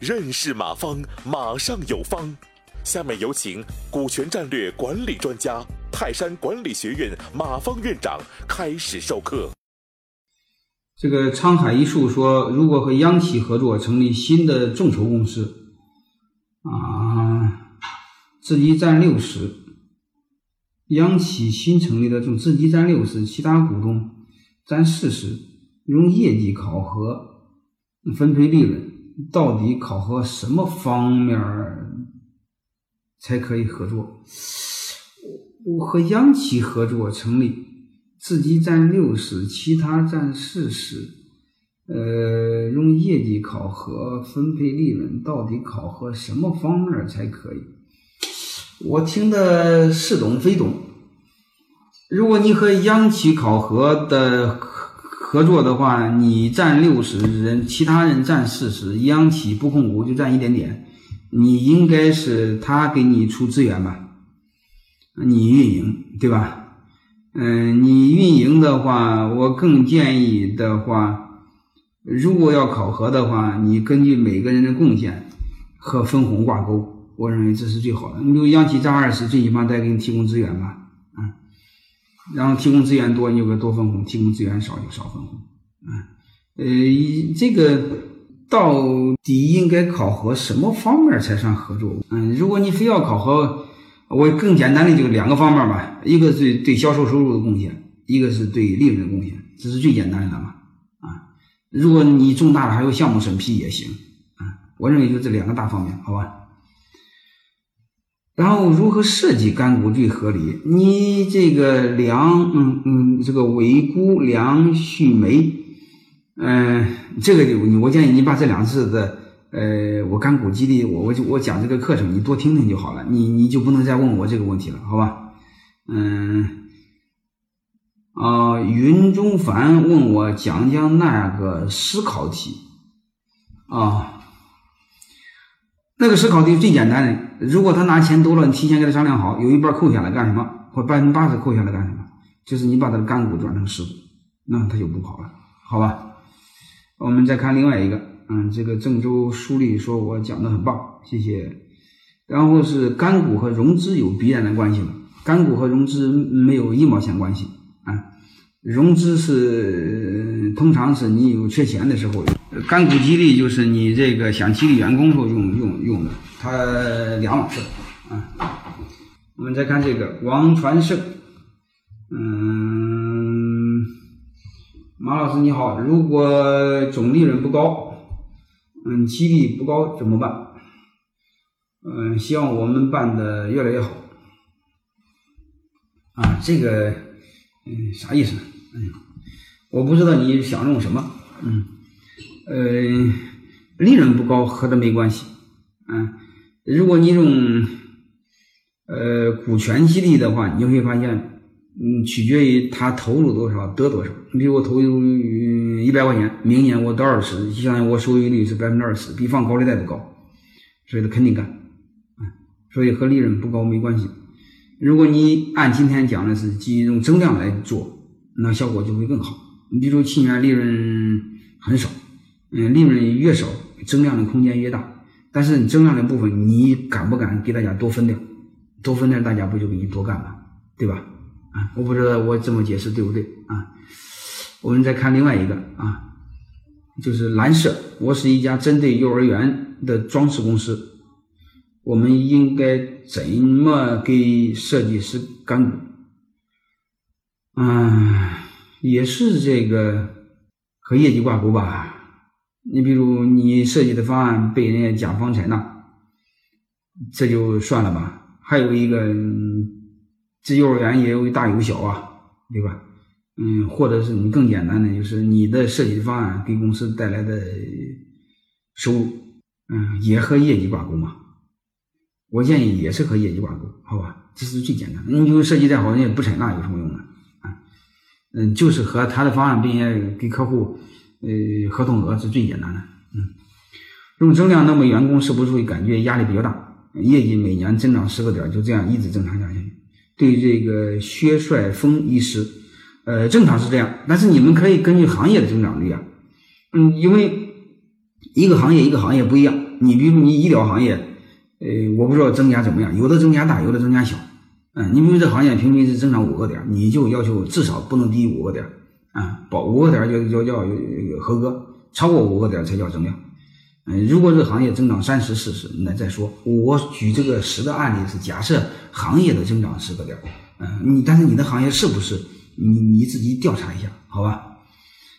认识马方，马上有方。下面有请股权战略管理专家、泰山管理学院马方院长开始授课。这个沧海一粟说，如果和央企合作成立新的众筹公司，啊，自己占六十，央企新成立的种自己占六十，其他股东占四十，用业绩考核分配利润。到底考核什么方面才可以合作？我和央企合作成立，自己占六十，其他占四十。呃，用业绩考核分配利润，到底考核什么方面才可以？我听的似懂非懂。如果你和央企考核的。合作的话，你占六十人，其他人占四十，央企不控股就占一点点。你应该是他给你出资源吧，你运营对吧？嗯，你运营的话，我更建议的话，如果要考核的话，你根据每个人的贡献和分红挂钩，我认为这是最好的。你比如央企占二十，最起码得给你提供资源吧。然后提供资源多，你就给多分红；提供资源少，就少分红。啊，呃，这个到底应该考核什么方面才算合作？嗯，如果你非要考核，我更简单的就两个方面吧，一个是对销售收入的贡献，一个是对利润的贡献，这是最简单的嘛。啊，如果你重大的还有项目审批也行。啊，我认为就这两个大方面，好吧？然后如何设计干股最合理？你这个梁，嗯嗯，这个尾估梁旭梅，嗯，这个就我建议你把这两次的，呃，我干股激励，我我就我讲这个课程，你多听听就好了，你你就不能再问我这个问题了，好吧？嗯，啊，云中凡问我讲讲那个思考题，啊。那个思考题最简单的，如果他拿钱多了，你提前跟他商量好，有一半扣下来干什么，或百分之八十扣下来干什么？就是你把他的干股转成实股，那他就不跑了，好吧？我们再看另外一个，嗯，这个郑州书立说我讲的很棒，谢谢。然后是干股和融资有必然的关系吗？干股和融资没有一毛钱关系，融资是通常是你有缺钱的时候。干股激励就是你这个想激励员工时候用用用的，它两码事啊。我们再看这个王传胜，嗯，马老师你好，如果总利润不高，嗯，激励不高怎么办？嗯，希望我们办的越来越好。啊，这个嗯啥意思？嗯，我不知道你想用什么，嗯。呃，利润不高和它没关系，嗯，如果你用呃股权激励的话，你会发现，嗯，取决于他投入多少得多少。你比如我投入一百块钱，明年我得二十，就相当于我收益率是百分之二十，比放高利贷都高，所以他肯定干，啊，所以和利润不高没关系。如果你按今天讲的是基于用增量来做，那效果就会更好。你比如去年利润很少。嗯，利润越少，增量的空间越大。但是你增量的部分，你敢不敢给大家多分点？多分点，大家不就给你多干了，对吧？啊，我不知道我这么解释对不对啊？我们再看另外一个啊，就是蓝色。我是一家针对幼儿园的装饰公司，我们应该怎么给设计师干股？嗯，也是这个和业绩挂钩吧。你比如你设计的方案被人家甲方采纳，这就算了吧。还有一个，这幼儿园也有大有小啊，对吧？嗯，或者是你更简单的，就是你的设计方案给公司带来的收入，嗯，也和业绩挂钩嘛。我建议也是和业绩挂钩，好吧？这是最简单的。你就设计再好，人家不采纳有什么用呢？啊，嗯，就是和他的方案并且给客户。呃，合同额是最简单的，嗯，用增量，那么员工是不是会感觉压力比较大？业绩每年增长十个点，就这样一直正常下去。对这个薛帅峰医师，呃，正常是这样，但是你们可以根据行业的增长率啊，嗯，因为一个行业一个行业不一样，你比如你医疗行业，呃，我不知道增加怎么样，有的增加大，有的增加小，嗯，你比如这行业平均是增长五个点，你就要求至少不能低于五个点，啊，保五个点就要要合格，超过五个点才叫增量。嗯，如果这行业增长三十、四十，那再说。我举这个十个案例是假设行业的增长十个点，嗯，你但是你的行业是不是？你你自己调查一下，好吧？